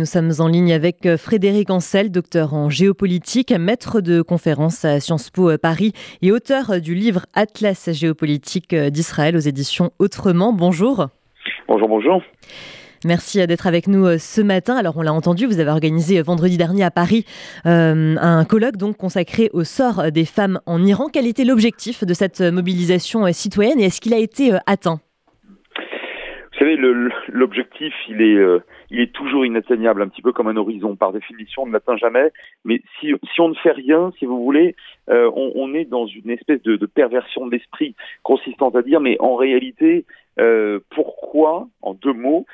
Nous sommes en ligne avec euh, Frédéric Ancel, docteur en géopolitique, maître de conférence à Sciences Po euh, Paris et auteur euh, du livre Atlas géopolitique d'Israël aux éditions Autrement. Bonjour. Bonjour, bonjour. Merci d'être avec nous ce matin. Alors, on l'a entendu, vous avez organisé vendredi dernier à Paris un colloque donc consacré au sort des femmes en Iran. Quel était l'objectif de cette mobilisation citoyenne et est-ce qu'il a été atteint? L'objectif, il est, euh, il est toujours inatteignable, un petit peu comme un horizon. Par définition, on ne l'atteint jamais. Mais si, on ne fait rien, si vous voulez, euh, on, est dans une espèce de, perversion de l'esprit consistante à dire, mais en réalité, euh, pourquoi, en deux mots,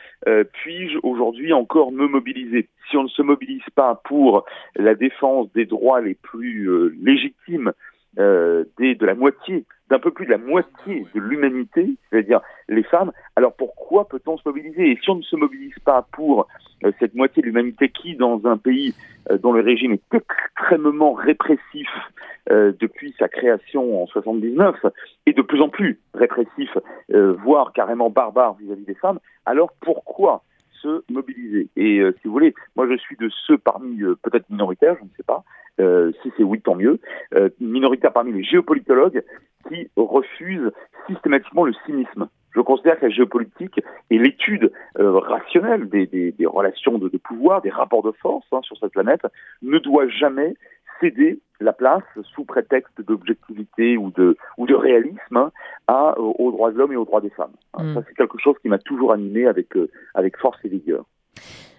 puis-je aujourd'hui encore me mobiliser? Si on ne se mobilise pas pour la défense des droits les plus légitimes de la moitié, d'un peu plus de la moitié de l'humanité, c'est-à-dire les femmes, alors pourquoi peut-on se mobiliser? Et si on ne se mobilise pas pour euh, cette moitié de l'humanité qui, dans un pays euh, dont le régime est extrêmement répressif depuis sa création en 79, et de plus en plus répressif, voire carrément barbare vis-à-vis des femmes, alors pourquoi se mobiliser? Et si vous voulez, moi je suis de ceux parmi, peut-être minoritaires, je ne sais pas, euh, si c'est oui, tant mieux, euh, minoritaire parmi les géopolitologues qui refusent systématiquement le cynisme. Je considère que la géopolitique et l'étude euh, rationnelle des, des, des, relations de, de, pouvoir, des rapports de force hein, sur cette planète, ne doit jamais céder la place sous prétexte d'objectivité ou de, ou de réalisme hein, à, aux droits de l'homme et aux droits des femmes. Hein, Ça, c'est quelque chose qui m'a toujours animé avec, euh, avec force et vigueur.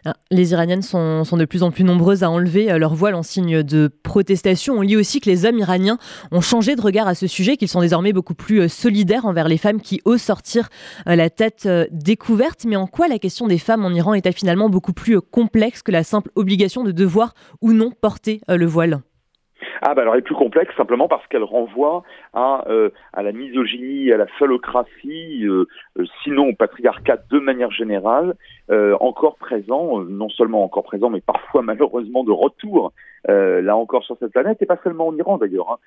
Ah, les Iraniennes sont, de plus en plus nombreuses à enlever euh, leur voile en signe de protestation. On lit aussi que les hommes iraniens ont changé de regard à ce sujet, qu'ils sont désormais beaucoup plus euh, solidaires envers les femmes qui osent sortir euh, la tête découverte. Mais en quoi la question des femmes en Iran est-elle finalement beaucoup plus complexe que la simple obligation de devoir ou non porter le voile? Ah bah alors elle est plus complexe simplement parce qu'elle renvoie à, euh, à la misogynie, à la phallocratie, euh, euh, sinon au patriarcat de manière générale, encore présent, non seulement encore présent, mais parfois malheureusement de retour là encore sur cette planète, et pas seulement en Iran d'ailleurs. Hein.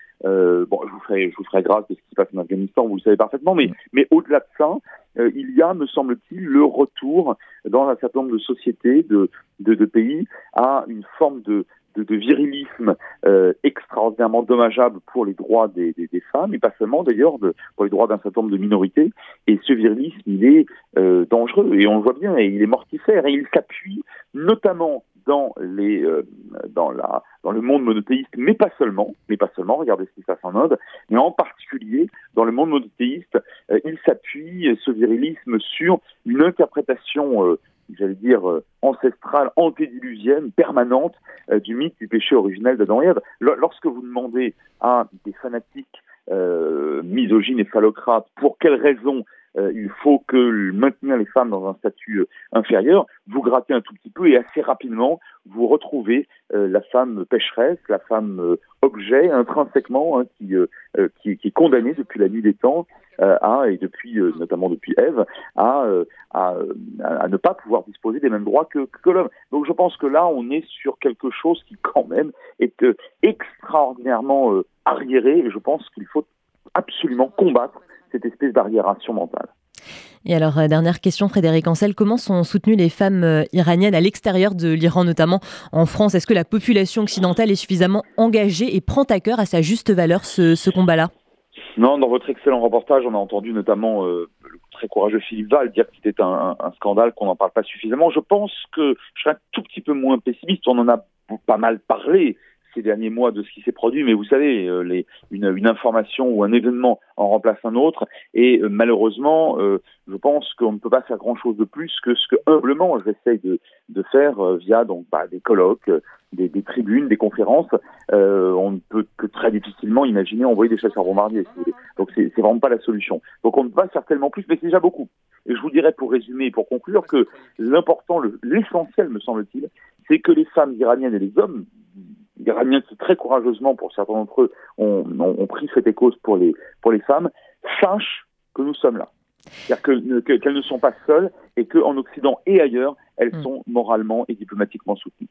bon, je vous ferai je vous ferai grâce de ce qui se passe en Afghanistan, vous le savez parfaitement, mais mais au-delà de ça, il y a, me semble-t-il, le retour dans un certain nombre de sociétés, de, de, pays, à une forme de de, virilisme euh, extraordinairement dommageable pour les droits des, femmes, et pas seulement d'ailleurs pour les droits d'un certain nombre de minorités. Et ce virilisme, il est euh, dangereux, et on le voit bien, et il est mortifère, et il s'appuie notamment dans les euh, dans la dans le monde monothéiste, mais pas seulement, mais pas seulement. Regardez ce qui se passe en Inde, mais en particulier dans le monde monothéiste, il s'appuie ce virilisme sur une interprétation j'allais dire, euh, ancestrale, antédiluvienne, permanente euh, du mythe du péché originel d'Adam et Ève. Lorsque vous demandez à des fanatiques euh, misogynes et phallocrates pour quelles raisons euh, il faut que maintenir les femmes dans un statut euh, inférieur, vous grattez un tout petit peu et assez rapidement, vous retrouvez euh, la femme pécheresse, la femme objet intrinsèquement hein, qui, qui, qui, est condamnée depuis la nuit des temps à, et depuis notamment depuis Ève à, à, à, ne pas pouvoir disposer des mêmes droits que, que l'homme. Donc je pense que là on est sur quelque chose qui quand même est extraordinairement arriéré et je pense qu'il faut absolument combattre cette espèce d'arriération mentale. Et alors, euh, dernière question, Frédéric Ancel, comment sont soutenues les femmes euh, iraniennes à l'extérieur de l'Iran, notamment en France? Est-ce que la population occidentale est suffisamment engagée et prend à cœur à sa juste valeur ce, combat-là? Non, dans votre excellent reportage, on a entendu notamment euh, le très courageux Philippe Val dire que c'était un, un, scandale, qu'on n'en parle pas suffisamment. Je pense que je serais un tout petit peu moins pessimiste, on en a pas mal parlé ces derniers mois de ce qui s'est produit, mais vous savez, euh, une, information ou un événement en remplace un autre, et euh, malheureusement, euh, je pense qu'on ne peut pas faire grand-chose de plus que ce que humblement j'essaye de, de faire via donc bah, des colloques, des, tribunes, des conférences. on ne peut que très difficilement imaginer envoyer des chasseurs bombardiers. Si vous voulez. Donc c'est vraiment pas la solution. Donc on ne peut pas certainement plus, mais c'est déjà beaucoup. Et je vous dirais pour résumer et pour conclure que l'important, l'essentiel me semble-t-il, c'est que les femmes iraniennes et les hommes Iraniens qui très courageusement, pour certains d'entre eux, ont, ont, pris cette cause pour les, pour les femmes, sachent que nous sommes là. C'est-à-dire qu'elles que, ne sont pas seules et qu'en Occident et ailleurs, elles mm. sont moralement et diplomatiquement soutenues.